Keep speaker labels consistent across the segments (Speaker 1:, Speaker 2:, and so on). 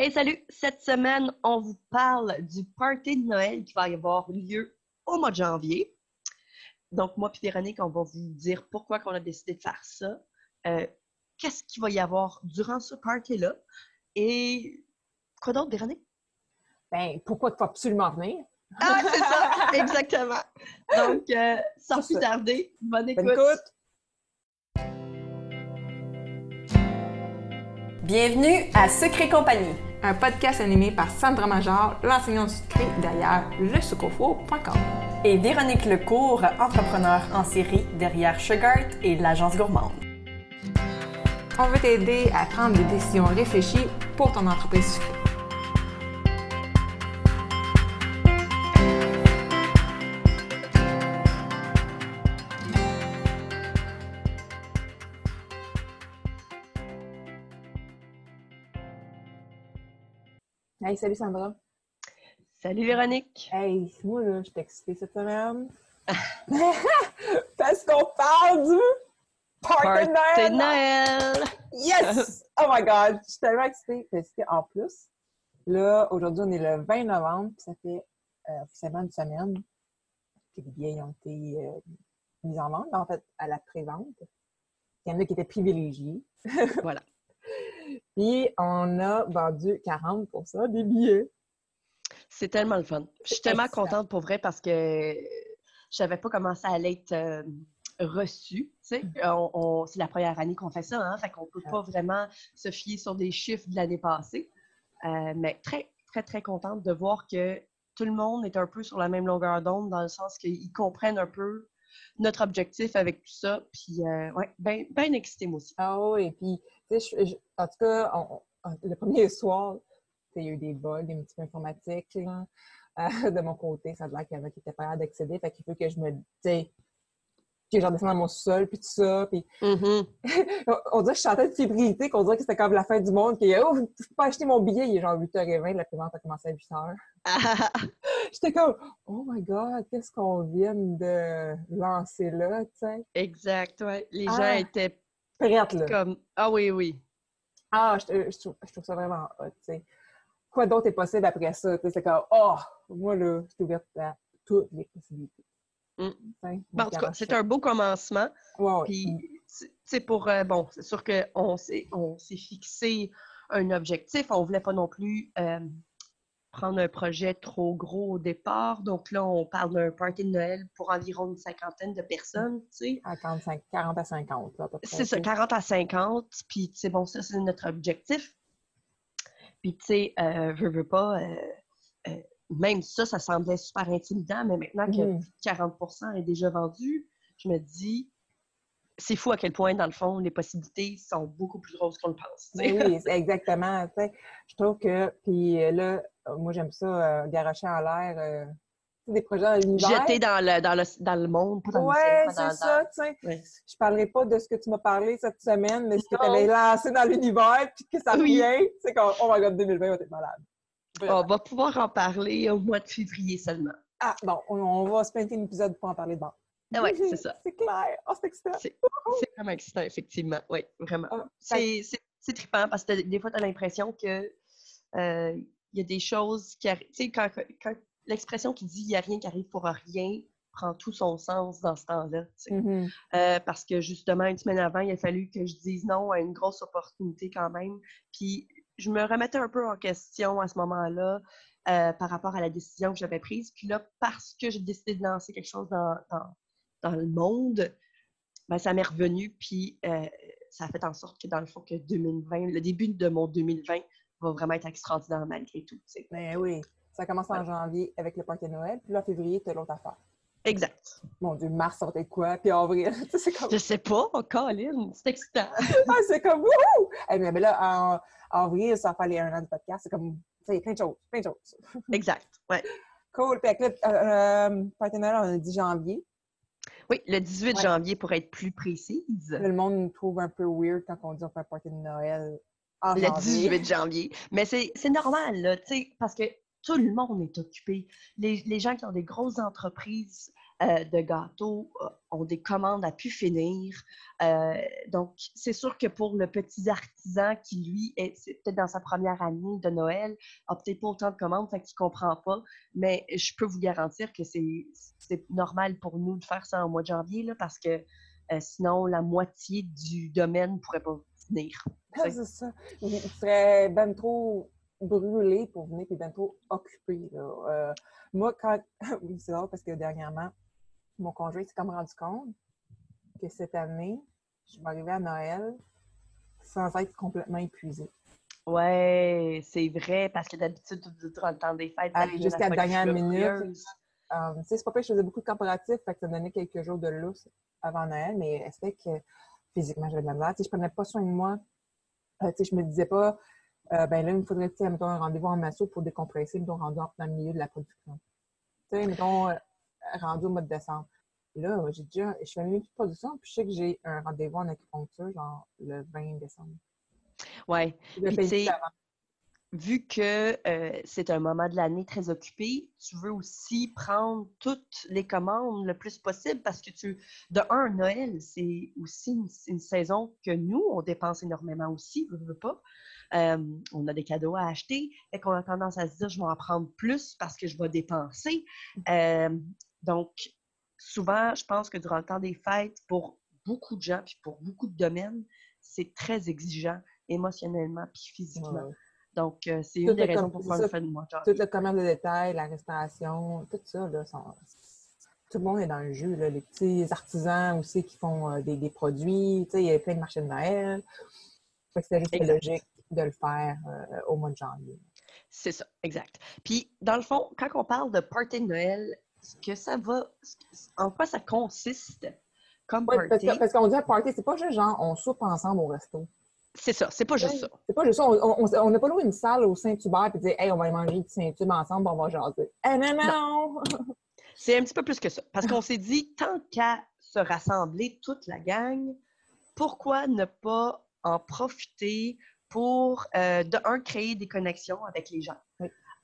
Speaker 1: Hey, salut! Cette semaine, on vous parle du party de Noël qui va avoir lieu au mois de janvier. Donc, moi et Véronique, on va vous dire pourquoi on a décidé de faire ça, euh, qu'est-ce qu'il va y avoir durant ce party-là et quoi d'autre, Véronique?
Speaker 2: Ben, pourquoi il faut absolument venir?
Speaker 1: Ah, c'est ça! Exactement! Donc, euh, sans plus tarder, bonne écoute!
Speaker 2: Bonne écoute.
Speaker 3: Bienvenue à Secret Compagnie.
Speaker 4: Un podcast animé par Sandra Major, l'enseignante sucrée derrière lesucofo.com.
Speaker 3: Et Véronique Lecourt, entrepreneur en série derrière Sugart et l'agence gourmande.
Speaker 4: On veut t'aider à prendre des décisions réfléchies pour ton entreprise sucrée.
Speaker 2: Hey, salut Sandra.
Speaker 1: Salut Véronique!
Speaker 2: Hey, moi là, je suis excitée cette semaine. Parce qu'on parle du Party de Noël! Yes! Oh my God! Je suis tellement excitée. Parce qu'en plus, là, aujourd'hui, on est le 20 novembre, puis ça fait euh, officiellement une semaine que les billets ont été euh, mis en vente, en fait, à la pré-vente. Il y en a qui étaient privilégiés.
Speaker 1: Voilà.
Speaker 2: Puis, on a vendu 40% des billets.
Speaker 1: C'est tellement le fun. Je suis tellement contente pour vrai parce que je savais pas comment ça allait être euh, reçu. on- c'est la première année qu'on fait ça, hein? Fait qu'on peut pas vraiment se fier sur des chiffres de l'année passée. Euh, mais très, très, très contente de voir que tout le monde est un peu sur la même longueur d'onde dans le sens qu'ils comprennent un peu notre objectif avec tout ça. Puis, euh, ouais, bien ben excitée, moi aussi.
Speaker 2: Ah oui, puis, je- je- en tout cas, on- on- le premier soir, il y a eu des bugs, des petits peu informatiques, là. Euh, de mon côté, ça a l'air qu'il y en a qui étaient pas d'accéder, fait qu'il faut que je me, tu sais, que je redescende dans mon sol, puis tout ça, puis
Speaker 1: Mhm.
Speaker 2: on dirait que je chantais de fébrilité, qu'on dirait que c'était comme la fin du monde, qu'il oh, pas acheter mon billet, il est genre 8h20, la prévente a commencé à 8h. J'étais comme, oh my god, qu'est-ce qu'on vient de lancer là, tu sais?
Speaker 1: exact, ouais. Les gens
Speaker 2: Ah.
Speaker 1: étaient
Speaker 2: Prête, là.
Speaker 1: comme Ah oui, oui.
Speaker 2: Ah, je, je trouve, je trouve ça vraiment hot, tu sais. Quoi d'autre est possible après ça? C'est comme, oh, moi, là, je suis ouverte à toutes les possibilités.
Speaker 1: Mm.
Speaker 2: Tu sais,
Speaker 1: Bon, en tout cas, c'est un beau commencement.
Speaker 2: Ouais.
Speaker 1: Puis, tu sais, pour. euh, bon, c'est sûr qu'on s'est on s'est fixé un objectif. On voulait pas non plus euh, prendre un projet trop gros au départ. Donc là, on parle d'un party de Noël pour environ une cinquantaine de personnes, tu sais.
Speaker 2: À 45, 40 à 50, là, à peu près.
Speaker 1: C'est ça,
Speaker 2: tu sais.
Speaker 1: 40 à 50. Puis, tu sais, bon, ça, c'est notre objectif. Puis, tu sais, euh, veux, veux pas, euh, euh, même ça, ça semblait super intimidant, mais maintenant que
Speaker 2: Mhm.
Speaker 1: plus de 40% est déjà vendu, je me dis, c'est fou à quel point, dans le fond, les possibilités sont beaucoup plus grosses qu'on le pense.
Speaker 2: Oui, exactement. Je trouve que, puis là, moi, j'aime ça, euh, garocher en l'air euh, tu sais, des projets dans l'univers.
Speaker 1: Jeter dans le, dans, le, dans le monde, pas dans
Speaker 2: Ouais,
Speaker 1: le ciel, pas
Speaker 2: c'est
Speaker 1: dans-
Speaker 2: ça, tu sais. Je parlerai pas de ce que tu m'as parlé cette semaine, mais ce que tu avais lancé dans l'univers, puis que ça
Speaker 1: Oui.
Speaker 2: revient, c'est comme, oh my god, 2020 va être malade. Vraiment.
Speaker 1: On va pouvoir en parler au mois de février seulement.
Speaker 2: Ah, bon, on, on va se pinter un épisode pour en parler de bord.
Speaker 1: Ah ouais, c'est ça.
Speaker 2: C'est clair. Oh, c'est excitant.
Speaker 1: C'est c'est vraiment excitant, effectivement. Oui, vraiment.
Speaker 2: Ah,
Speaker 1: C'est c'est- c'est trippant parce que des fois, tu as l'impression que euh, il y a des choses qui arrivent. Tu sais, quand, quand l'expression qui dit il n'y a rien qui arrive pour rien prend tout son sens dans ce temps-là. tu sais.
Speaker 2: Mhm.
Speaker 1: Euh, parce que justement, une semaine avant, il a fallu que je dise non à une grosse opportunité quand même. Puis je me remettais un peu en question à ce moment-là euh, par rapport à la décision que j'avais prise. Puis là, parce que j'ai décidé de lancer quelque chose dans, dans, dans le monde, ben, ça m'est revenu. Puis euh, ça a fait en sorte que dans le fond, que 2020, le début de mon 2020 va vraiment être extraordinaire malgré tout. tu sais.
Speaker 2: Ben oui. Ça commence en janvier avec le party de Noël, puis là, en février, tu as l'autre affaire.
Speaker 1: Exact.
Speaker 2: Mon Dieu, mars, ça va être quoi? Puis avril, tu sais, c'est comme,
Speaker 1: Je sais pas, oh, Colin, c'est excitant.
Speaker 2: ah, c'est comme, wouhou! Eh, mais, mais là, en, en avril, ça va faire les un an de podcast, c'est comme, tu sais, plein de choses, plein de choses.
Speaker 1: exact. Ouais.
Speaker 2: Cool. Puis, avec le euh, euh, Noël, on a dit janvier.
Speaker 1: Oui, le 18
Speaker 2: Ouais.
Speaker 1: janvier pour être plus précise.
Speaker 2: Le monde nous trouve un peu weird quand on dit on fait un party de Noël en
Speaker 1: Le
Speaker 2: janvier.
Speaker 1: 18 janvier. Mais c'est normal, là, tu sais, parce que tout le monde est occupé. Les, les gens qui ont des grosses entreprises euh, de gâteaux euh, ont des commandes à pu finir. Euh, donc, c'est sûr que pour le petit artisan qui, lui, est peut-être dans sa première année de Noël, a peut-être pas autant de commandes, fait qu'il comprend pas. Mais je peux vous garantir que c'est normal pour nous de faire ça en mois de janvier, là, parce que sinon, la moitié du domaine ne pourrait pas venir.
Speaker 2: Ah, c'est ça. Il serait ben trop brûlé pour venir et ben trop occupé. moi, quand. oui, c'est drôle parce que dernièrement, mon conjoint s'est comme rendu compte que cette année, je vais arriver à Noël sans être complètement épuisée.
Speaker 1: Ouais, c'est vrai, parce que d'habitude, durant le temps des fêtes,
Speaker 2: jusqu'à la dernière minute. Euh, tu c'est pas que je faisais beaucoup de corporatifs, fait que ça me donnait quelques jours de lousse avant Noël, mais c'était que physiquement, j'avais de la misère. Tu sais, je prenais pas soin de moi. Euh, tu sais, je me disais pas, euh, ben là, il me faudrait, tu sais, mettons, un rendez-vous en masso pour décompresser, mettons, rendu dans le milieu de la production. Tu sais, mettons, rendu au mois de décembre. Là, j'ai déjà, je fais une production, puis je sais que j'ai un rendez-vous en acupuncture, genre le 20 décembre.
Speaker 1: Oui. Vu que euh, c'est un moment de l'année très occupé, tu veux aussi prendre toutes les commandes le plus possible parce que tu. De un, Noël, c'est aussi une, saison que nous, on dépense énormément aussi, je veux pas. Euh, on a des cadeaux à acheter et qu'on a tendance à se dire je vais en prendre plus parce que je vais dépenser. Euh, donc, souvent, je pense que durant le temps des fêtes, pour beaucoup de gens, puis pour beaucoup de domaines, c'est très exigeant émotionnellement puis physiquement. Donc, euh, c'est une des raisons pour le fait de moi.
Speaker 2: Tout le commerce de détail, la restauration, tout ça, là, tout le monde est dans le jeu. Les petits artisans aussi qui font euh, des, produits. Il y a plein de marchés de Noël. C'est juste logique de le faire euh, au mois de janvier.
Speaker 1: C'est ça, exact. Puis, dans le fond, quand on parle de party de Noël, ce que ça va, en quoi ça consiste comme party?
Speaker 2: Parce qu'on dit un party, c'est pas juste genre on soupe ensemble au resto.
Speaker 1: C'est ça, c'est pas juste ça.
Speaker 2: C'est pas juste ça. On n'a pas loué une salle au Saint-Hubert et dire Hey, on va manger du Saint-Hubert ensemble, on va jaser. Eh non, non!
Speaker 1: c'est un petit peu plus que ça. Parce qu'on s'est dit, tant qu'à se rassembler toute la gang, pourquoi ne pas en profiter pour, euh, de un, créer des connexions avec les gens.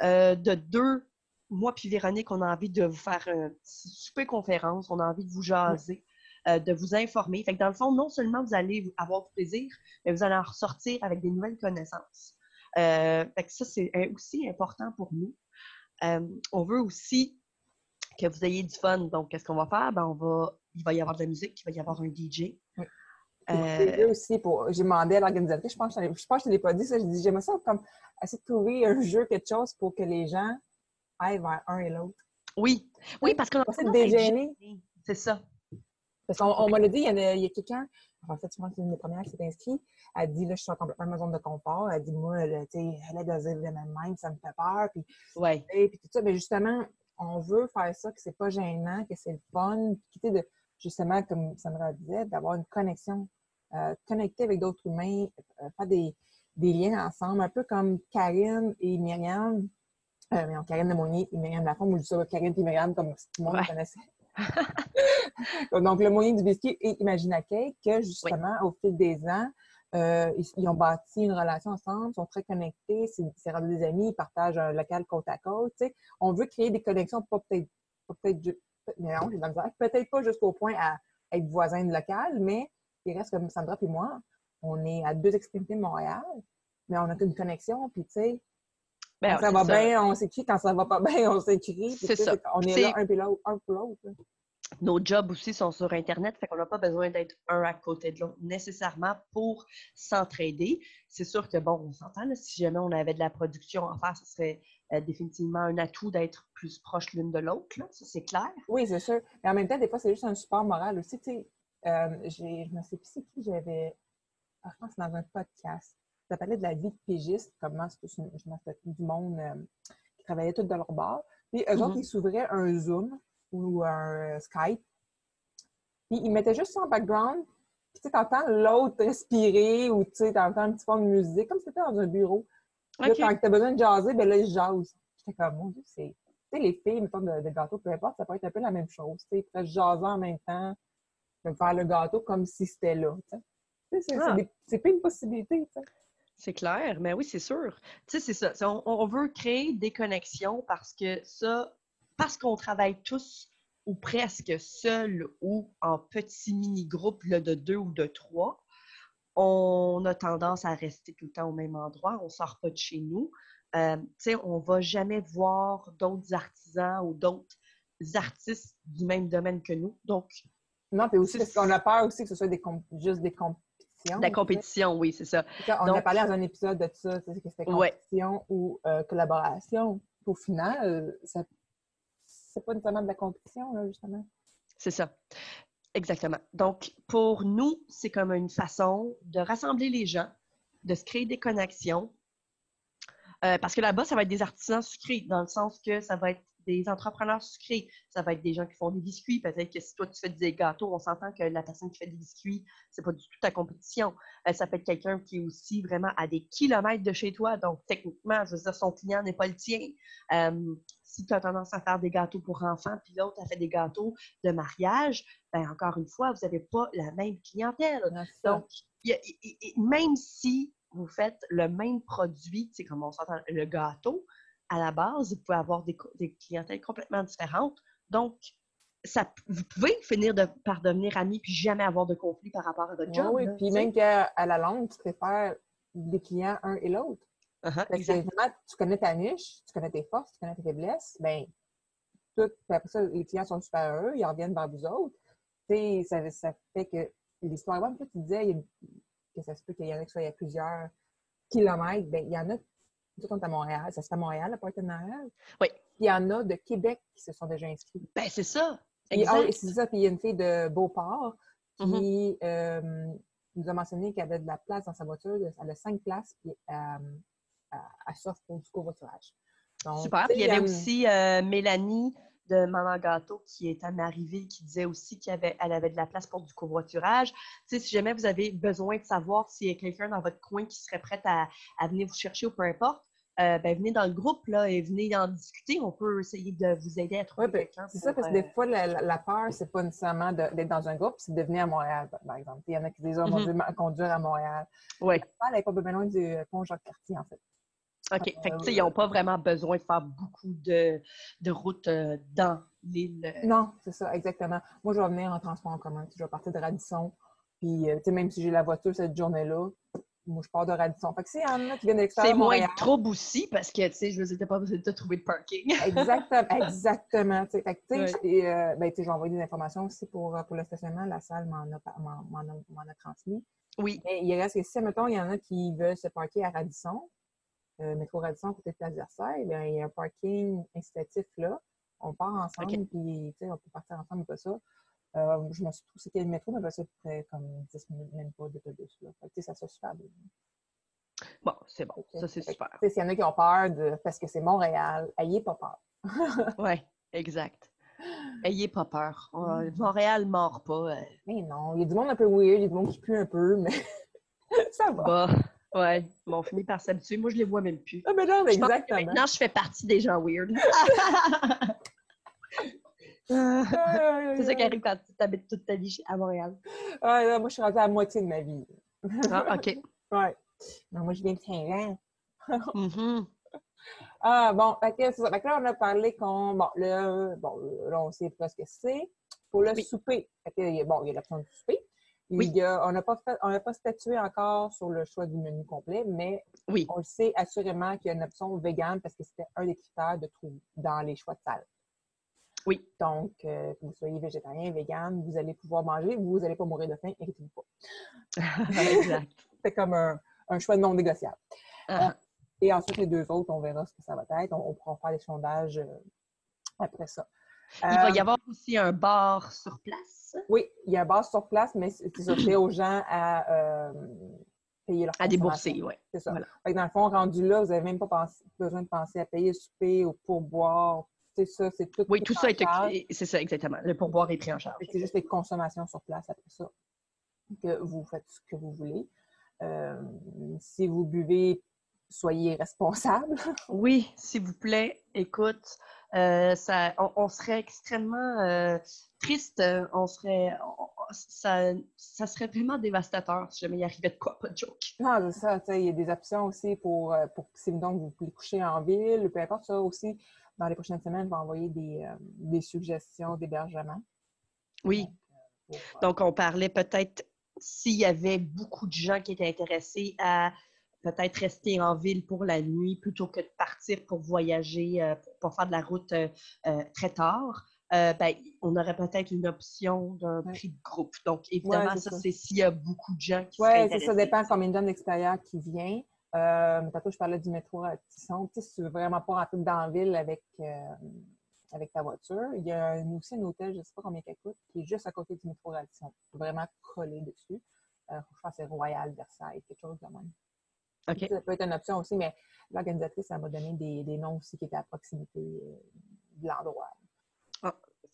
Speaker 1: Euh, de deux, moi puis Véronique, on a envie de vous faire une super conférence, on a envie de vous jaser, euh, de vous informer. Fait que dans le fond, non seulement vous allez avoir du plaisir, mais vous allez en ressortir avec des nouvelles connaissances. Euh, fait que ça, c'est aussi important pour nous. Euh, on veut aussi que vous ayez du fun. Donc, qu'est-ce qu'on va faire? Ben, on va, il va y avoir de la musique, il va y avoir un DJ.
Speaker 2: Oui. aussi pour. J'ai demandé à l'organisatrice, je pense, je pense que je ne l'ai pas dit ça. J'ai dit, j'aimerais ça comme essayer de trouver un jeu, quelque chose pour que les gens aillent vers un et l'autre.
Speaker 1: Oui, oui, parce qu'on a
Speaker 2: pas de déjeuner.
Speaker 1: C'est ça.
Speaker 2: Parce qu'on on, m'a dit, il y a, a quelqu'un, en fait, je pense que c'est une des premières qui s'est inscrite, elle dit, là, je suis complètement ma zone de confort. Elle dit, moi, tu sais, elle est dans événements de même, ça me fait peur. Puis,
Speaker 1: ouais.
Speaker 2: et, puis tout ça. Mais justement, on veut faire ça, que c'est pas gênant, que c'est le fun, quitter de, justement, comme Sandra disait, d'avoir une connexion, euh, connecter avec d'autres humains, euh, faire des, des liens ensemble, un peu comme Karine et Myriam euh, mais Karine Lemonnier et Myriam Lafont, moi je dis ça, Karine et Myriam, comme tout le monde connaissait. Donc, le moyen du biscuit et Imagina Cake, que justement, au fil des ans, euh, ils, ont bâti une relation ensemble, ils sont très connectés, c'est rendu des amis, ils partagent un local côte à côte. On veut créer des connexions, pas peut-être peut-être peut-être pas jusqu'au point à être voisins de local, mais il reste comme Sandra et moi, on est à deux extrémités de Montréal, mais on a une connexion, puis tu sais, ben, quand ça va bien, on s'écrit. Quand ça va pas bien, on s'écrit.
Speaker 1: C'est ça.
Speaker 2: On est, là un, pour l'autre.
Speaker 1: Nos jobs aussi sont sur Internet, fait qu'on n'a pas besoin d'être un à côté de l'autre nécessairement pour s'entraider. C'est sûr que, bon, on s'entend, si jamais on avait de la production à faire, ce serait euh, définitivement un atout d'être plus proche l'une de l'autre, ça c'est clair.
Speaker 2: Oui, c'est sûr. Mais en même temps, des fois, c'est juste un support moral aussi. Tu sais, euh, je me sais plus qui j'avais. Je pense que c'est dans un podcast ça parlait de la vie de pigiste, comment c'est du monde euh, qui travaillait tout de leur bord. Puis eux autres, mm-hmm. ils s'ouvraient un Zoom ou un Skype. Puis ils mettaient juste ça en background. Puis tu entends l'autre respirer ou tu entends un petit peu de musique, comme si c'était dans un bureau. Là, quand tu as besoin de jaser, ben là, ils jasent. J'étais comme, mon Dieu, c'est. Tu sais, les filles, mettons, de, de, gâteau, peu importe, ça peut être un peu la même chose. Tu sais, ils pourraient jaser en même temps, faire le gâteau comme si c'était là. Tu sais, c'est ah. pas une possibilité.
Speaker 1: C'est clair, mais oui, c'est sûr. Tu sais, c'est ça. On, veut créer des connexions parce que ça, parce qu'on travaille tous ou presque seul ou en petit mini-groupe de deux ou de trois, on a tendance à rester tout le temps au même endroit, on ne sort pas de chez nous. Euh, on ne va jamais voir d'autres artisans ou d'autres artistes du même domaine que nous. Donc,
Speaker 2: non, puis aussi parce qu'on a peur aussi que ce soit des juste des
Speaker 1: La compétition, oui, c'est ça.
Speaker 2: on a parlé dans un épisode de ça, que c'était compétition ou euh, collaboration. Au final, ça c'est pas nécessairement de la compétition, là, justement.
Speaker 1: C'est ça. Exactement. Donc, pour nous, c'est comme une façon de rassembler les gens, de se créer des connexions. Euh, parce que là-bas, ça va être des artisans sucrés, dans le sens que ça va être des entrepreneurs sucrés. Ça va être des gens qui font des biscuits. Peut-être que si toi, tu fais des gâteaux, on s'entend que la personne qui fait des biscuits, c'est pas du tout ta compétition. Euh, ça peut être quelqu'un qui est aussi vraiment à des kilomètres de chez toi. Donc, techniquement, je veux dire, son client n'est pas le tien. Euh, si tu as tendance à faire des gâteaux pour enfants, puis l'autre a fait des gâteaux de mariage, ben encore une fois, vous n'avez pas la même clientèle. Donc, même si vous faites le même produit, c'est comme on s'entend, le gâteau, à la base, vous pouvez avoir des, clientèles complètement différentes. Donc, ça, vous pouvez finir par devenir amis puis jamais avoir de conflit par rapport à votre job.
Speaker 2: Oui, puis même qu'à la longue, tu préfères des clients un et l'autre. Uh-huh, tu connais ta niche, tu connais tes forces, tu connais tes faiblesses, bien, tout, après ça, les clients sont super heureux, ils reviennent vers vous autres. Tu sais, ça, fait que l'histoire, même tu disais que ça se peut qu'il y en a qui soient à plusieurs kilomètres, bien, il y en a tout on à Montréal. Ça se fait à Montréal, le Noël.
Speaker 1: Oui.
Speaker 2: il y en a de Québec qui se sont déjà inscrits.
Speaker 1: Ben, c'est ça.
Speaker 2: Ah exact. c'est ça. Puis il y a une fille de Beauport qui mm-hmm. euh, nous a mentionné qu'elle avait de la place dans sa voiture. Elle a cinq places, puis euh, elle s'offre pour du covoiturage.
Speaker 1: Super. Puis il y avait aussi euh, Mélanie de Maman Gâteau qui est en arrivée, qui disait aussi qu'elle avait, elle avait de la place pour du covoiturage. Tu sais, si jamais vous avez besoin de savoir s'il y a quelqu'un dans votre coin qui serait prêt à, venir vous chercher ou peu importe, euh, ben, venez dans le groupe là, et venez en discuter. On peut essayer de vous aider à trouver
Speaker 2: ben, quelqu'un. C'est ça, parce que des euh, fois, la, la peur, c'est pas nécessairement d'être dans un groupe, c'est de venir à Montréal, par exemple. Il y en a qui disent, oh mon mm-hmm. Dieu, conduire à Montréal.
Speaker 1: Oui.
Speaker 2: Elle n'est pas bien loin du pont Jacques-Cartier, en fait.
Speaker 1: OK. Fait que, ils n'ont pas vraiment besoin de faire beaucoup de, de routes euh, dans l'île.
Speaker 2: Euh. Non, c'est ça, exactement. Moi, je vais venir en transport en commun. Je vais partir de Radisson. Puis, euh, tu sais, même si j'ai la voiture cette journée-là, moi, je pars de Radisson. Fait que s'il y en a qui viennent de l'extérieur.
Speaker 1: C'est moins de trouble aussi parce que, tu sais, je ne pas besoin de trouver de parking.
Speaker 2: exactement, exactement. Fait que, tu sais, ben, je vais envoyer des informations aussi pour, pour le stationnement. La salle m'en a, a, a, transmis.
Speaker 1: Oui.
Speaker 2: Mais il reste que si, mettons, il y en a qui veulent se parquer à Radisson, euh, métro Radisson, côté de Place Versailles, bien, il y a un parking incitatif là. On part ensemble, puis on peut partir ensemble ou pas ça. Euh, je me suis trouvé c'était le métro, mais c'est près comme 10 minutes, même pas d'autobus. Là. Fait que, ça se super bien.
Speaker 1: Bon, c'est bon. Ça, c'est super.
Speaker 2: S'il y en a qui ont peur de, parce que c'est Montréal, ayez pas peur.
Speaker 1: oui, exact. Ayez pas peur. Montréal ne mord pas. Euh.
Speaker 2: Mais non, il y a du monde un peu weird, il y a du monde qui pue un peu, mais ça va.
Speaker 1: Bah. Ouais, ils fini par s'habituer. Moi, je les vois même plus.
Speaker 2: Ah, mais non, exactement.
Speaker 1: maintenant, je fais partie des gens weird. c'est ça qui arrive quand tu habites toute ta vie à Montréal.
Speaker 2: Ouais, moi, je suis rendue à la moitié de ma vie.
Speaker 1: ah, OK.
Speaker 2: Ouais. moi, je viens de Saint-Jean.
Speaker 1: Mm-hmm.
Speaker 2: Ah, bon, fait que, ça. Fait que là, on a parlé qu'on. Bon, là, bon, là, on sait pas ce que c'est. Pour le souper. Fait que, bon, il y a l'option de souper. Oui. on n'a pas, pas statué encore sur le choix du menu complet, mais
Speaker 1: oui.
Speaker 2: on le sait assurément qu'il y a une option végane parce que c'était un des critères de trouver dans les choix de salle.
Speaker 1: Oui.
Speaker 2: Donc, euh, que vous soyez végétarien, vegan, vous allez pouvoir manger, vous n'allez pas mourir de faim, inquiétez-vous pas.
Speaker 1: exact.
Speaker 2: C'est comme un, choix non négociable.
Speaker 1: Ah.
Speaker 2: Euh, et ensuite, les deux autres, on verra ce que ça va être. On, pourra faire des sondages euh, après ça.
Speaker 1: Il va y avoir aussi un bar sur place.
Speaker 2: Oui, il y a un bar sur place, mais c'est aux gens à euh, payer leur
Speaker 1: À débourser, oui.
Speaker 2: C'est ça. dans le fond, rendu là, vous n'avez même pas besoin de penser à payer le souper ou pourboire. C'est ça, c'est tout.
Speaker 1: Oui, tout ça est c'est ça, exactement. Le pourboire est pris en charge.
Speaker 2: C'est juste les consommations sur place après ça que vous faites ce que vous voulez. Euh, si vous buvez, soyez responsable.
Speaker 1: oui, s'il vous plaît, écoute, euh, ça, on, serait extrêmement euh, triste, on serait, ça, ça serait vraiment dévastateur si jamais il arrivait de quoi, pas de joke.
Speaker 2: Non, c'est ça. tu sais, Il y a des options aussi pour, euh, pour si donc vous voulez coucher en ville, peu importe ça aussi. Dans les prochaines semaines, on va envoyer des, euh, des suggestions d'hébergement.
Speaker 1: Oui.
Speaker 2: Pour, euh,
Speaker 1: Donc, on parlait peut-être s'il y avait beaucoup de gens qui étaient intéressés à peut-être rester en ville pour la nuit plutôt que de partir pour voyager, euh, pour, faire de la route euh, euh, très tard. ben, on aurait peut-être une option d'un
Speaker 2: Ouais.
Speaker 1: prix de groupe. Donc, évidemment, ça,
Speaker 2: ça.
Speaker 1: c'est s'il y a beaucoup de gens qui
Speaker 2: Oui, c'est ça dépend combien de gens d'extérieur qui vient. Euh, mais tantôt, je parlais du métro à Tisson. Tu sais, si tu veux vraiment pas rentrer dans la ville avec, euh, avec ta voiture, il y a un- aussi un hôtel, je ne sais pas combien il coûte, qui est juste à côté du métro à Tisson. Vraiment collé dessus. Euh, je pense que c'est Royal Versailles, quelque chose de même. Ça peut être une option aussi, mais l'organisatrice, elle m'a donné des, des noms aussi qui étaient à proximité euh, de l'endroit.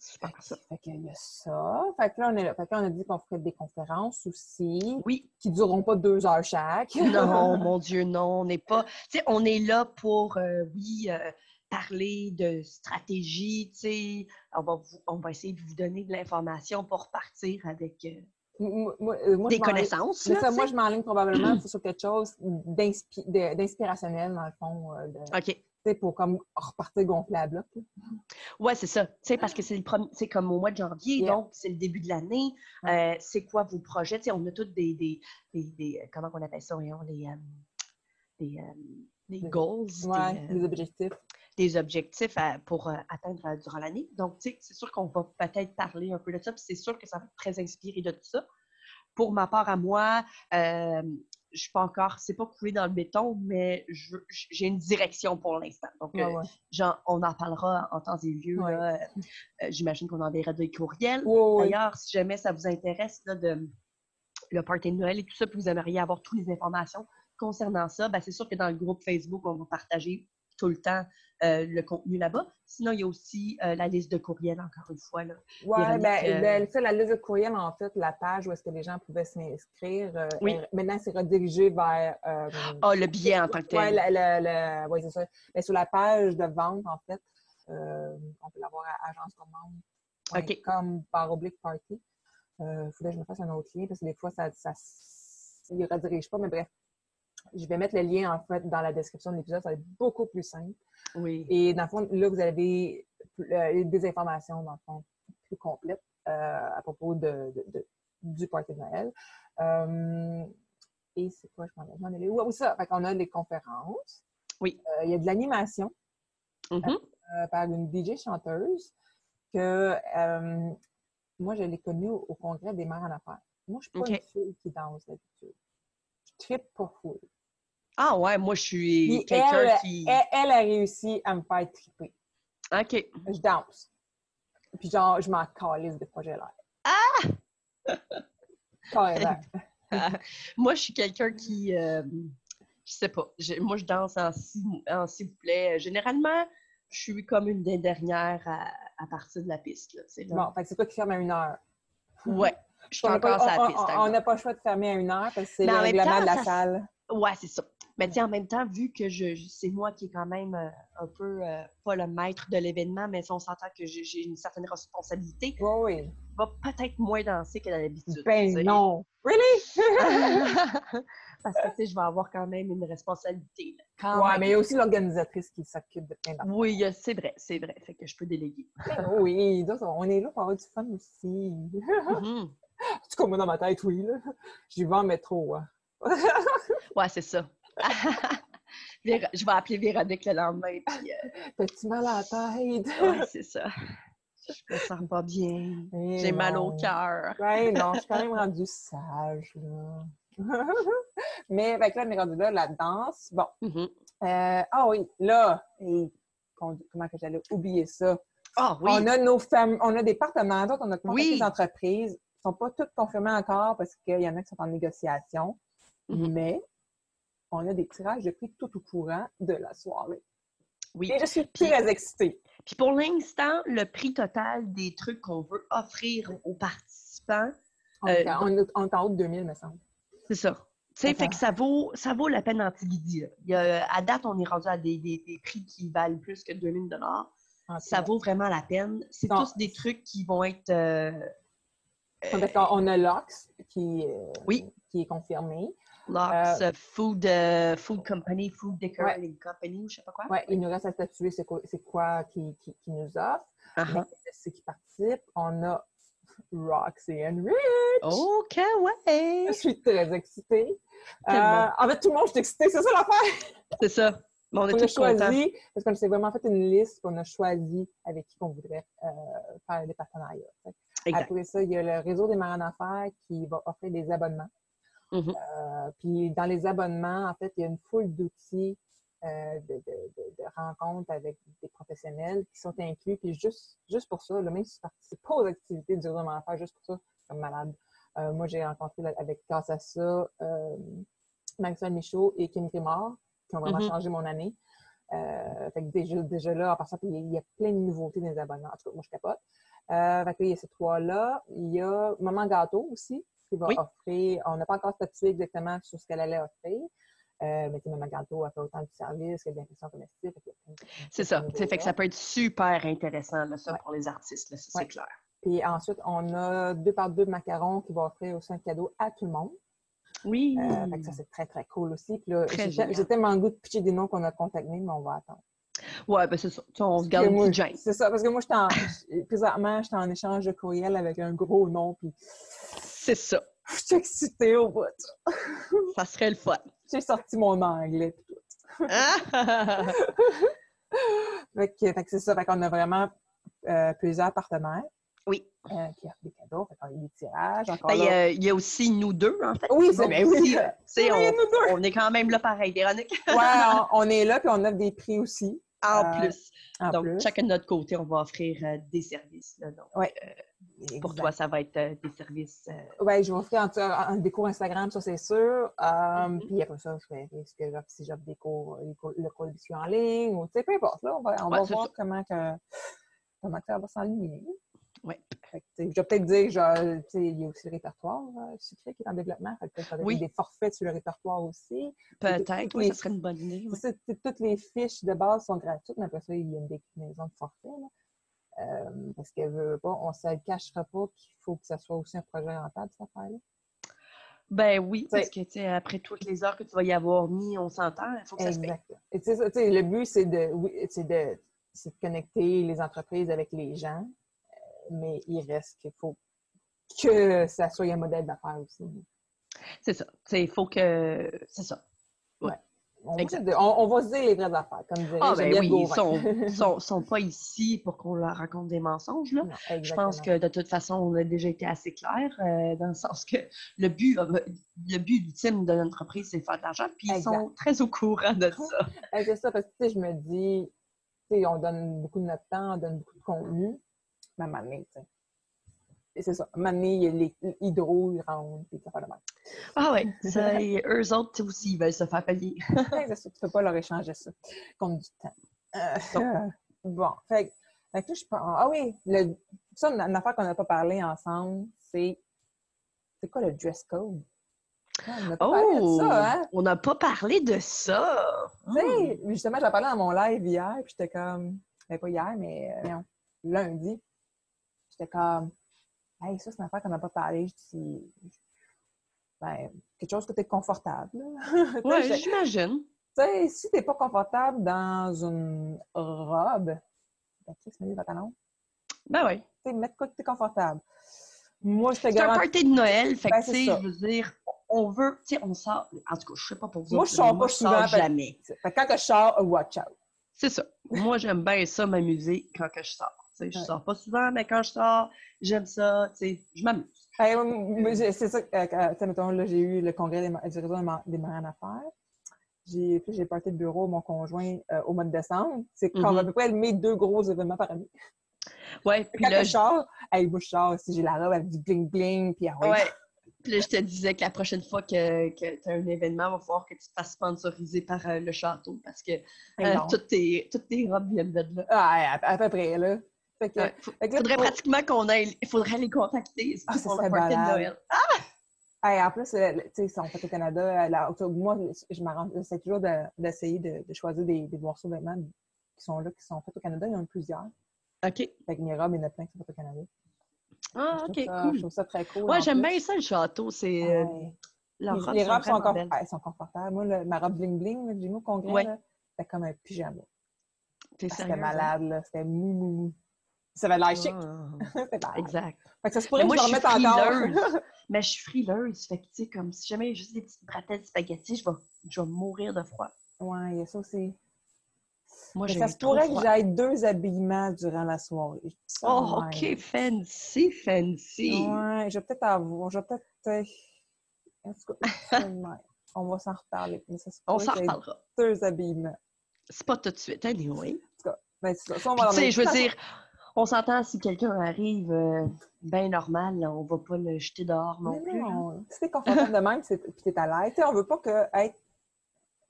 Speaker 1: Super, ça.
Speaker 2: Fait qu'il y a ça. Fait que là, on, est là. Fait que là, on a dit qu'on ferait des conférences aussi,
Speaker 1: Oui,
Speaker 2: qui dureront pas deux heures chaque.
Speaker 1: non, mon Dieu, non, on n'est pas. Tu sais, on est là pour, euh, oui, euh, parler de stratégie, tu sais. On va, vous- on va essayer de vous donner de l'information pour repartir avec euh,
Speaker 2: Moi- moi- euh,
Speaker 1: des connaissances. Là,
Speaker 2: ça, moi, je m'enligne probablement sur quelque chose d'inspirationnel, dans le fond, euh, de-
Speaker 1: OK.
Speaker 2: pour comme repartir gonfler à bloc.
Speaker 1: Ouais, c'est ça. Tu sais, parce que c'est le premier, c'est comme au mois de janvier,
Speaker 2: Yeah.
Speaker 1: donc c'est le début de l'année. Euh, c'est quoi vos projets? On a tous des, des, des, des- comment on appelle ça, voyons, les, euh, des, euh, des
Speaker 2: Des-
Speaker 1: goals,
Speaker 2: Ouais,
Speaker 1: des, euh,
Speaker 2: les objectifs.
Speaker 1: des objectifs à- pour euh, atteindre euh, durant l'année. Donc, tu sais, c'est sûr qu'on va peut-être parler un peu de ça, puis c'est sûr que ça va être très inspiré de tout ça. Pour ma part à moi, euh, je suis pas encore, c'est pas coulé dans le béton, mais j'ai une direction pour l'instant. Donc,
Speaker 2: Ouais, ouais.
Speaker 1: genre, on en parlera en temps et lieu. J'imagine qu'on enverra des courriels. D'ailleurs, si jamais ça vous intéresse, là, de, le party de Noël et tout ça, puis vous aimeriez avoir toutes les informations concernant ça, ben, c'est sûr que dans le groupe Facebook, on va partager tout le temps euh, le contenu là-bas. Sinon, il y a aussi euh, la liste de courriels, encore une fois. Véronique,
Speaker 2: ben,
Speaker 1: euh,
Speaker 2: ben, la liste de courriel, en fait, la page où est-ce que les gens pouvaient s'inscrire, euh,
Speaker 1: Oui.
Speaker 2: maintenant, c'est redirigé vers...
Speaker 1: Ah, le billet en tant que tel.
Speaker 2: La- ouais, c'est ça. Mais sur la page de vente, en fait, on peut l'avoir à agencecommande.com par oblique party. Il faudrait que je me fasse un autre lien parce que des fois, ça ça ne redirige pas. Mais bref, je vais mettre le lien, en fait, dans la description de l'épisode. Ça va être beaucoup plus simple.
Speaker 1: Oui.
Speaker 2: Et dans le fond, là, vous avez euh, des informations, dans le fond, plus complètes euh, à propos de, de- de- du party de Noël. Euh, et c'est quoi, je m'en je m'en allais? Oui, oui, ça. Fait qu'on a les conférences.
Speaker 1: Oui.
Speaker 2: Euh, Il y a de l'animation
Speaker 1: Mhm.
Speaker 2: euh, par une DJ chanteuse que moi, je l'ai connue au, au congrès des mères en affaires. Moi, je suis pas une fille qui danse d'habitude. Je trippe pas full.
Speaker 1: Ah ouais, moi, je suis quelqu'un qui...
Speaker 2: elle, elle a réussi à me faire triper.
Speaker 1: OK.
Speaker 2: Je danse. Puis genre, je m'en calisse des projets là. Ah! Carrément.
Speaker 1: moi, je suis quelqu'un qui... euh, je sais pas. Moi, je danse en s'il en s'il vous plaît. Généralement, je suis comme une des dernières à, à partir de la piste. Là, C'est là.
Speaker 2: Bon, fait que c'est toi qui ferme à une heure.
Speaker 1: Ouais. Je suis
Speaker 2: On n'a
Speaker 1: encore
Speaker 2: pas,
Speaker 1: sur la piste.
Speaker 2: on- on n'a pas le choix de fermer à une heure parce que c'est le règlement de la
Speaker 1: ça-
Speaker 2: salle.
Speaker 1: Ouais, c'est ça. Mais tu sais, en même temps, vu que je, je- c'est moi qui est quand même euh, un peu, euh, pas le maître de l'événement, mais si on s'entend que j'ai une certaine responsabilité,
Speaker 2: Oui, oui.
Speaker 1: je vais peut-être moins danser que d'habitude. tu
Speaker 2: Ben non. Really?
Speaker 1: Parce que, tu sais, je vais avoir quand même une responsabilité. même.
Speaker 2: mais il y a aussi l'organisatrice qui s'occupe de plein d'affaires.
Speaker 1: Oui, euh, c'est vrai, c'est vrai. Fait que je peux déléguer.
Speaker 2: Oui, donc, on est là pour avoir du fun aussi. En tout cas, moi, dans ma tête, oui. là. J'y vais en métro. hein.
Speaker 1: Ouais, c'est ça. Je vais appeler Véronique le lendemain. Puis, euh,
Speaker 2: T'as-tu mal à la tête?
Speaker 1: ouais, c'est ça. Je me sens pas bien. J'ai mal au cœur.
Speaker 2: Ouais, non, je suis quand même rendue sage, là. Mais avec là, on est rendu là, la danse. Bon.
Speaker 1: Mhm.
Speaker 2: Euh, ah oui, là, et comment que j'allais oublier ça?
Speaker 1: Ah oui.
Speaker 2: On a nos on a des partenaires, donc on a contacté
Speaker 1: Oui.
Speaker 2: des entreprises. Ils ne sont pas toutes confirmées encore parce qu'il y en a qui sont en négociation.
Speaker 1: Mhm.
Speaker 2: Mais on a des tirages de prix tout au courant de la soirée.
Speaker 1: Oui.
Speaker 2: Et je suis très excitée.
Speaker 1: Puis pour l'instant, le prix total des trucs qu'on veut offrir aux participants,
Speaker 2: On, est,
Speaker 1: Euh,
Speaker 2: on est- on est en haut de 2000, me semble.
Speaker 1: c'est ça. Tu sais, fait que ça vaut, ça vaut la peine d'Antiguidi. là. Il y a- À date, on est rendu à des, des- des prix qui valent plus que 2000
Speaker 2: En
Speaker 1: Ça
Speaker 2: tout cas.
Speaker 1: vaut vraiment la peine. C'est tous des trucs qui vont être euh,
Speaker 2: on a Lux qui, euh,
Speaker 1: Oui.
Speaker 2: qui est confirmé.
Speaker 1: Locks, euh, Food, euh, Food Company, Food Decorating Company, ou je sais pas quoi.
Speaker 2: Ouais, il nous reste à statuer c'est quoi, quoi qui, qui, qui nous offre. Ceux qui participent, on a Roxy and Rich.
Speaker 1: OK, ouais!
Speaker 2: Je suis très excitée. Euh, en fait, tout le monde, je suis excitée. C'est ça l'affaire.
Speaker 1: C'est ça. On est
Speaker 2: On a
Speaker 1: contents.
Speaker 2: choisi, parce qu'on s'est vraiment fait une liste, on a choisi avec qui on voudrait euh, faire des partenariats.
Speaker 1: Exact.
Speaker 2: Après ça, il y a le réseau des marins d'affaires qui va offrir des abonnements.
Speaker 1: Mhm.
Speaker 2: Euh, puis dans les abonnements, en fait, il y a une foule d'outils euh, de, de- de- rencontres avec des professionnels qui sont inclus. Puis juste, juste pour ça, là, même si tu ne participes pas aux activités du d'affaires, juste pour ça, comme malade. Euh, moi, j'ai rencontré avec grâce à ça euh, Maxwell Michaud et Kim Grimard, qui ont vraiment
Speaker 1: Mhm.
Speaker 2: changé mon année. Euh, fait que déjà, déjà là, en passant, il y, a, il y a plein de nouveautés dans les abonnements. En tout cas, moi, je capote. Euh, fait que là, il y a ces trois-là. Il y a Maman Gâteau aussi, qui va
Speaker 1: Oui.
Speaker 2: offrir. On n'a pas encore statué exactement sur ce qu'elle allait offrir. Euh, mais tu sais, Maman Gâteau a fait autant de services que de l'impression comestible. De-
Speaker 1: C'est ça.
Speaker 2: de
Speaker 1: sais, Fait que ça peut être super intéressant, là, ça,
Speaker 2: Ouais.
Speaker 1: pour les artistes, là, ça,
Speaker 2: Ouais.
Speaker 1: c'est clair.
Speaker 2: Puis ensuite, on a deux par deux macarons qui vont offrir aussi un cadeau à tout le monde.
Speaker 1: Oui.
Speaker 2: Euh, fait que ça, c'est très, très cool aussi. Puis là, j'ai tellement le goût de pitcher des noms qu'on a contactés, mais on va attendre.
Speaker 1: Ouais, ben c'est ça. On se garde une.
Speaker 2: C'est ça, parce que moi, j'étais en, présentement, j'étais en échange de courriel avec un gros nom, puis
Speaker 1: C'est ça.
Speaker 2: je suis excitée au bout.
Speaker 1: Ça serait le fun.
Speaker 2: J'ai sorti mon anglais. tout.
Speaker 1: Ah!
Speaker 2: Fait que, fait que c'est ça, fait qu'on a vraiment euh, plusieurs partenaires
Speaker 1: oui.
Speaker 2: euh, qui offrent des cadeaux, fait qu'on a des tirages. Encore
Speaker 1: Ben, il y,
Speaker 2: là.
Speaker 1: a, il y a aussi nous deux, en fait.
Speaker 2: Oui, c'est ben oui.
Speaker 1: on,
Speaker 2: nous deux.
Speaker 1: on est quand même là pareil, Véronique.
Speaker 2: Ouais, on, on est là, puis on offre des prix aussi.
Speaker 1: En
Speaker 2: Euh,
Speaker 1: plus.
Speaker 2: En
Speaker 1: Donc,
Speaker 2: plus.
Speaker 1: chacun de notre côté, on va offrir des services. là. Donc,
Speaker 2: Ouais.
Speaker 1: Euh, pour
Speaker 2: Exact.
Speaker 1: toi, ça va être euh, des services. euh,
Speaker 2: Ouais, je vais offrir en, en- des cours Instagram, ça c'est sûr. Euh,
Speaker 1: Mhm.
Speaker 2: Puis après ça, je vais est-ce que j'offre- si j'offre des cours, les cours- le cours de en ligne, ou tu sais, peu importe. Là, on va, on
Speaker 1: Ouais,
Speaker 2: va voir
Speaker 1: ça.
Speaker 2: comment, que, comment que ça va s'enligner. Sais, Je vais peut-être dire, sais, il y a aussi le répertoire euh, sucré qui est en développement. Fait que peut-être
Speaker 1: Oui.
Speaker 2: des forfaits sur le répertoire aussi.
Speaker 1: Peut-être, oui,
Speaker 2: les-
Speaker 1: ça serait une bonne idée. oui.
Speaker 2: Toutes les fiches de base sont gratuites, mais après ça, il y a une déclinaison de forfait. Là. Euh, parce qu'elle veut pas, on ne se le cachera pas qu'il faut que ça soit aussi un projet rentable, cette affaire-là?
Speaker 1: Ben oui,
Speaker 2: T'sais-
Speaker 1: parce que tu sais, après toutes les heures que tu vas y avoir mis, on s'entend, il faut que ça se paye.
Speaker 2: Exact. Et tu sais, le but, c'est de, oui, de, de connecter les entreprises avec les gens, euh, mais il reste qu'il faut que ça soit un modèle d'affaires aussi.
Speaker 1: C'est ça. Il faut que. C'est ça.
Speaker 2: On,
Speaker 1: Exact.
Speaker 2: On, on va se dire les vraies affaires, comme dirait
Speaker 1: Ah, ben oui, ils sont, sont, sont pas ici pour qu'on leur raconte des mensonges, là.
Speaker 2: Non,
Speaker 1: Je pense que de toute façon, on a déjà été assez clair, euh, dans le sens que le but, euh, le but ultime de l'entreprise, c'est de faire de l'argent, puis ils
Speaker 2: Exact.
Speaker 1: sont très au courant de ça.
Speaker 2: Eh, C'est ça, parce que je me dis, on donne beaucoup de notre temps, on donne beaucoup de contenu, mais à un moment donné, tu sais. Et c'est ça. A les hydro, ils rentrent, puis ça fait de mal.
Speaker 1: Ah ouais, ça, et eux autres aussi, ils veulent se faire payer.
Speaker 2: C'est ça, tu peux pas leur échanger ça contre du temps. Euh, bon, fait, que- fait que là, je pense. Ah oui, le, ça, une, une affaire qu'on n'a pas parlé ensemble, c'est. C'est quoi le dress code? Ah, on n'a pas parlé de
Speaker 1: Oh!
Speaker 2: ça, hein?
Speaker 1: On n'a pas parlé de ça!
Speaker 2: Tu sais, justement, j'en parlais dans mon live hier, puis j'étais comme. Ben, pas hier, mais euh, non, lundi. J'étais comme. Hey, ça, c'est une affaire qu'on n'a pas parlé. Je dis. Ben, quelque chose que tu es confortable. Tu sais, j'étais-
Speaker 1: j'imagine.
Speaker 2: tu sais, si t'es pas confortable dans une robe, ben, qu'est-ce que c'est le pantalon?
Speaker 1: Ben oui.
Speaker 2: Tu sais, mettre quoi que t'es confortable. Moi, je te
Speaker 1: C'est un
Speaker 2: garantis.
Speaker 1: party de Noël, fait
Speaker 2: Ben,
Speaker 1: que, tu sais, je veux dire, on veut, tu sais, on sort, en tout cas, je sais pas pour vous
Speaker 2: Moi,
Speaker 1: autres,
Speaker 2: je sors pas
Speaker 1: je
Speaker 2: souvent,
Speaker 1: sors jamais.
Speaker 2: Fait quand que je sors, watch out.
Speaker 1: C'est ça. Moi, j'aime bien ça, m'amuser quand que je sors. Je
Speaker 2: Ouais.
Speaker 1: sors pas souvent, mais quand je sors, j'aime ça, je m'amuse.
Speaker 2: Hey, j'ai- c'est ça, euh, mettons, là, j'ai eu le congrès des, du réseau des ma- des marins d'affaires. J'ai j'ai parti de bureau mon conjoint euh, au mois de décembre. C'est comme
Speaker 1: Mhm.
Speaker 2: à peu près mes deux gros événements par année.
Speaker 1: Ouais, puis
Speaker 2: Quand
Speaker 1: là,
Speaker 2: je sors, hey, moi, je sors, si j'ai la robe avec du bling-bling, puis ah ouais.
Speaker 1: ouais. Puis là, je te disais que la prochaine fois que, que tu as un événement, il va falloir que tu te fasses sponsoriser par euh, le château parce que euh,
Speaker 2: non.
Speaker 1: toutes, tes, toutes tes robes viennent de là.
Speaker 2: Ah, à, à peu près, là. Fait que,
Speaker 1: Ouais,
Speaker 2: fait que là,
Speaker 1: faudrait pratiquement qu'on aille, il faudrait les contacter
Speaker 2: Ah, ça
Speaker 1: pour le party de. Noël.
Speaker 2: Hey, en plus, euh, tu sais, si on fait au Canada, euh, moi, je m'arrange, j'essaie toujours de- d'essayer de, de choisir des, des morceaux de vêtements qui sont là, qui sont faits au Canada. Il y en a plusieurs.
Speaker 1: OK.
Speaker 2: Fait que mes robes, il y en a plein qui sont faits au Canada.
Speaker 1: Ah,
Speaker 2: Je
Speaker 1: ok,
Speaker 2: ça- Je
Speaker 1: cool.
Speaker 2: trouve ça très cool.
Speaker 1: Ouais, j'aime bien ça, le château. C'est. euh,
Speaker 2: Ouais.
Speaker 1: leurs
Speaker 2: Les,
Speaker 1: robes
Speaker 2: les
Speaker 1: sont
Speaker 2: robes sont,
Speaker 1: belles.
Speaker 2: elles sont confortables. Moi, le- ma robe bling-bling j'ai mis au congrès,
Speaker 1: Ouais.
Speaker 2: c'était comme un pyjama. Ah? C'était malade, là. C'était mou, mou, mou. Ça l'air chic.
Speaker 1: Ah,
Speaker 2: C'était malade.
Speaker 1: exact.
Speaker 2: Fait que ça se pourrait
Speaker 1: Mais
Speaker 2: que
Speaker 1: moi,
Speaker 2: je
Speaker 1: je
Speaker 2: remette
Speaker 1: suis
Speaker 2: encore.
Speaker 1: Mais je suis frileuse. Fait que, tu sais, comme si jamais juste des petites bretelles de spaghettis, je vais, je vais mourir de froid.
Speaker 2: ouais, il y a ça aussi.
Speaker 1: Moi,
Speaker 2: ça se pourrait que j'aille deux habillements durant la soirée.
Speaker 1: Oh. OK, fancy, fancy.
Speaker 2: Ouais, je vais peut-être avoir. Je vais peut-être. euh, en tout cas. On va s'en reparler. Mais ça se
Speaker 1: On s'en reparlera.
Speaker 2: Deux habillements.
Speaker 1: C'est pas tout de suite, anyway.
Speaker 2: Ben, c'est ça. Ça, on
Speaker 1: Puis,
Speaker 2: va
Speaker 1: tu
Speaker 2: en
Speaker 1: sais, je veux dire, on s'entend si quelqu'un arrive euh, bien normal, là, on va pas le jeter dehors non
Speaker 2: Mais
Speaker 1: plus.
Speaker 2: non, si t'es confortable de même, c'est- puis t'es à l'aise. On veut pas que, être,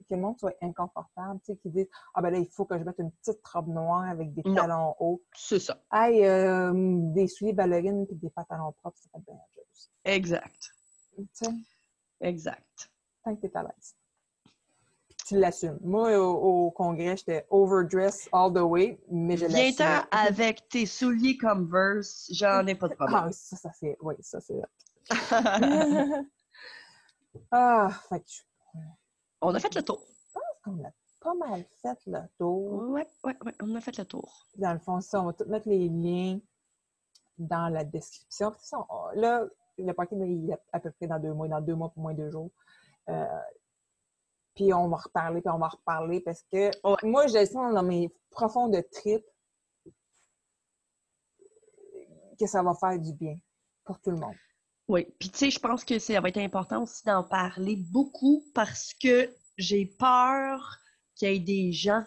Speaker 2: que le monde soit inconfortable, tu sais, qu'ils disent Ah ben là, il faut que je mette une petite robe noire avec des
Speaker 1: Non.
Speaker 2: talons hauts.
Speaker 1: C'est ça.
Speaker 2: Hey, euh, des souliers ballerines puis des pantalons propres, ça fait bien la job aussi.
Speaker 1: Exact.
Speaker 2: Tu sais,
Speaker 1: Exact.
Speaker 2: tant que t'es à l'aise. Tu l'assumes. Moi, au, au congrès, j'étais overdress all the way, mais je l'assumais.
Speaker 1: Viens-t'en avec tes souliers Converse, j'en ai pas de
Speaker 2: Ah,
Speaker 1: problème.
Speaker 2: ça, ça c'est. Oui, ça c'est. ah, fait que je
Speaker 1: on a fait le tour.
Speaker 2: pense qu'on a pas mal fait le tour.
Speaker 1: Ouais, ouais, ouais, on a fait le tour.
Speaker 2: Dans le fond, ça, on va tout mettre les liens dans la description. Là, le parking, il est à peu près dans deux mois, dans deux mois pour moins deux jours. Euh, puis on va reparler, puis on va reparler parce que
Speaker 1: Ouais.
Speaker 2: moi, j'ai sens dans mes profondes tripes que ça va faire du bien pour tout le monde.
Speaker 1: Oui, puis tu sais, je pense que ça va être important aussi d'en parler beaucoup parce que j'ai peur qu'il y ait des gens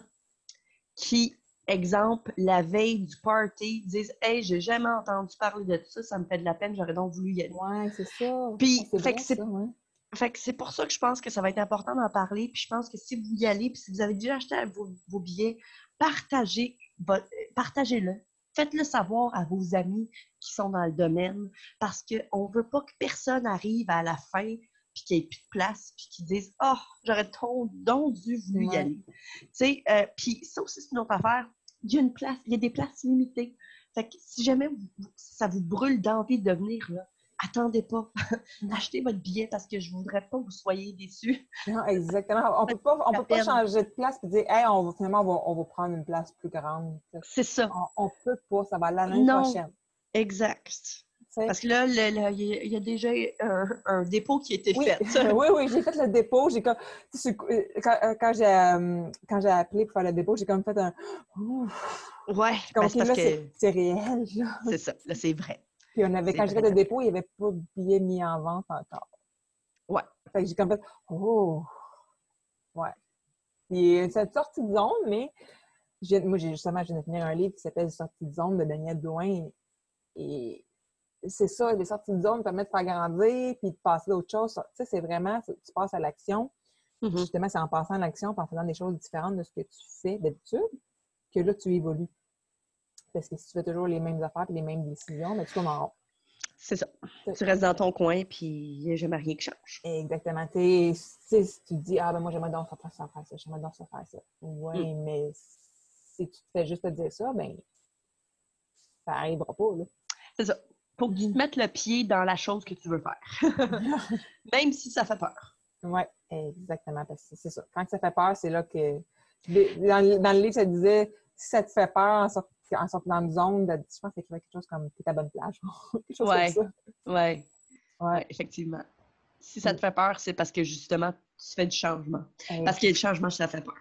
Speaker 1: qui, exemple, la veille du party, disent Hey, j'ai jamais entendu parler de ça, ça me fait de la peine, j'aurais donc voulu y aller.
Speaker 2: Ouais, c'est ça.
Speaker 1: Puis,
Speaker 2: c'est
Speaker 1: fait que c'est-
Speaker 2: ouais.
Speaker 1: Fait que c'est pour ça que je pense que ça va être important d'en parler. Puis je pense que si vous y allez, puis si vous avez déjà acheté vos, vos billets, partagez, partagez-le. Faites-le savoir à vos amis qui sont dans le domaine parce qu'on ne veut pas que personne arrive à la fin puis qu'il n'y ait plus de place puis qu'ils disent « Oh, j'aurais donc dû voulu y
Speaker 2: Ouais.
Speaker 1: aller. » Tu sais, euh, puis ça aussi, c'est une autre affaire. Il y a une place, il y a des places limitées. Fait que si jamais vous- ça vous brûle d'envie de venir, là, attendez pas. Achetez votre billet parce que je voudrais pas que vous soyez déçus.
Speaker 2: Non, exactement. On peut pas, on peut pas changer de place et dire, hey, on va, finalement, on va, on va prendre une place plus grande.
Speaker 1: C'est ça.
Speaker 2: On, on peut pas, ça va l'année
Speaker 1: Non.
Speaker 2: prochaine.
Speaker 1: Exact. Parce que là, il y a- il y, a déjà un, un dépôt qui a été
Speaker 2: Oui,
Speaker 1: fait.
Speaker 2: oui, oui, j'ai fait le dépôt. J'ai quand, euh, quand j'ai euh, quand j'ai appelé pour faire le dépôt, j'ai comme fait un. Ouf.
Speaker 1: Ouais, ben, parce
Speaker 2: là,
Speaker 1: que
Speaker 2: c'est réel.
Speaker 1: C'est ça. Là, c'est vrai.
Speaker 2: Puis on avait, quand j'ai fait le dépôt, il n'y avait pas de billets mis en vente encore.
Speaker 1: Ouais.
Speaker 2: Fait que j'ai comme fait, oh! Ouais. Puis c'est une sortie de zone, mais moi, j'ai justement, je viens de finir un livre qui s'appelle Sortie de zone de Daniel Douin. Et c'est ça, les sorties de zone permettent de faire grandir puis de passer à autre chose. Tu sais, c'est vraiment, tu passes à l'action.
Speaker 1: Mhm.
Speaker 2: Justement, c'est en passant à l'action, en faisant des choses différentes de ce que tu fais d'habitude, que là, tu évolues. Parce que si tu fais toujours les mêmes affaires et les mêmes décisions, ben, tu tournes en rond.
Speaker 1: C'est ça. Tu restes dans ton coin, puis il n'y a jamais rien qui change.
Speaker 2: Exactement. Tu sais, si tu dis, ah ben moi, j'aimerais donc ça faire ça, faire ça, j'aimerais donc ça faire ça. Oui, mais si tu te fais juste te dire ça, ben, ça n'arrivera pas, là.
Speaker 1: C'est ça. Faut que tu te mettes le pied dans la chose que tu veux faire. Même si ça fait peur.
Speaker 2: Oui, exactement. Parce que c'est ça. Quand ça fait peur, c'est là que. Dans, le- livre, ça disait si ça te fait peur en, sort- en sortant de zone, de- je pense qu'il y avait quelque chose comme t'es à bonne plage. quelque chose
Speaker 1: Ouais.
Speaker 2: comme
Speaker 1: Ouais.
Speaker 2: ça. Ouais.
Speaker 1: Ouais, effectivement. Si ça te fait peur, c'est parce que justement, tu fais du changement. Parce que le changement, ça fait peur.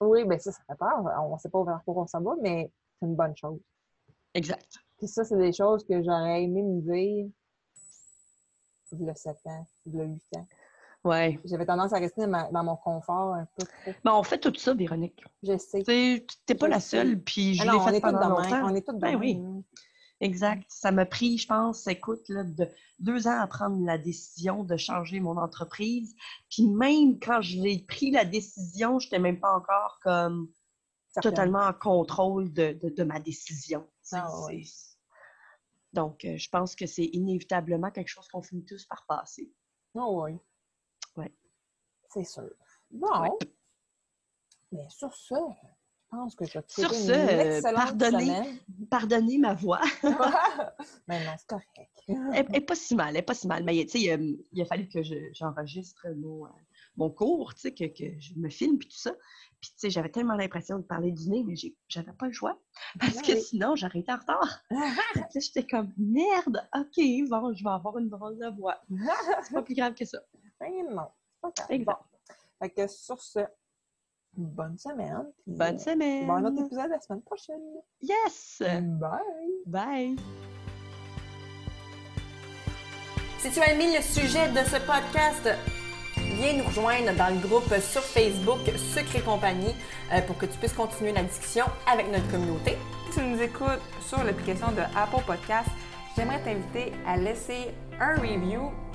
Speaker 2: Oui, bien ça, ça fait peur. On ne sait pas vers quoi on s'en va, mais c'est une bonne chose.
Speaker 1: Exact.
Speaker 2: Puis ça, c'est des choses que j'aurais aimé me dire y a 7 ans, y a 8 ans.
Speaker 1: Ouais.
Speaker 2: J'avais tendance à rester dans, ma- dans mon confort un peu trop.
Speaker 1: Ben, on fait tout ça, Véronique.
Speaker 2: Je sais.
Speaker 1: Tu t'es pas
Speaker 2: Je
Speaker 1: la
Speaker 2: sais.
Speaker 1: seule, puis je
Speaker 2: Ah
Speaker 1: l'ai
Speaker 2: non, on
Speaker 1: fait
Speaker 2: est
Speaker 1: pendant longtemps.
Speaker 2: On est tous de
Speaker 1: Ben oui. Exact. Ça m'a pris, je pense, écoute, là, de deux ans à prendre la décision de changer mon entreprise. Puis même quand j'ai pris la décision, je n'étais même pas encore comme totalement en contrôle de, de- de ma décision.
Speaker 2: Ah ouais.
Speaker 1: Donc, euh, je pense que c'est inévitablement quelque chose qu'on finit tous par passer.
Speaker 2: Oh oui. C'est sûr. Bon.
Speaker 1: Ouais.
Speaker 2: Mais sur ça, pense que je vais te
Speaker 1: Sur ce, euh, pardonnez. ma voix.
Speaker 2: Mais non, c'est correct.
Speaker 1: Elle elle est pas si mal, elle est pas si mal. Mais tu sais, il, a- il a fallu que je- j'enregistre mon, euh, mon cours, tu sais, que, que je me filme puis tout ça. Puis tu sais, j'avais tellement l'impression de parler du nez, mais j'avais pas le choix. Parce
Speaker 2: Ah
Speaker 1: que sinon, j'aurais été en retard. J'étais comme merde, ok, bon, je vais avoir une drôle de voix. C'est pas plus grave que ça.
Speaker 2: Mais non,
Speaker 1: Exact.
Speaker 2: Bon. Fait que sur ce, bonne semaine.
Speaker 1: Bonne semaine.
Speaker 2: Bon, un autre épisode la semaine prochaine.
Speaker 1: Yes!
Speaker 2: Bye!
Speaker 1: Bye!
Speaker 3: Si tu as aimé le sujet de ce podcast, viens nous rejoindre dans le groupe sur Facebook Secret Compagnie euh, pour que tu puisses continuer la discussion avec notre communauté.
Speaker 4: Si tu nous écoutes sur l'application de Apple Podcast, j'aimerais t'inviter à laisser un review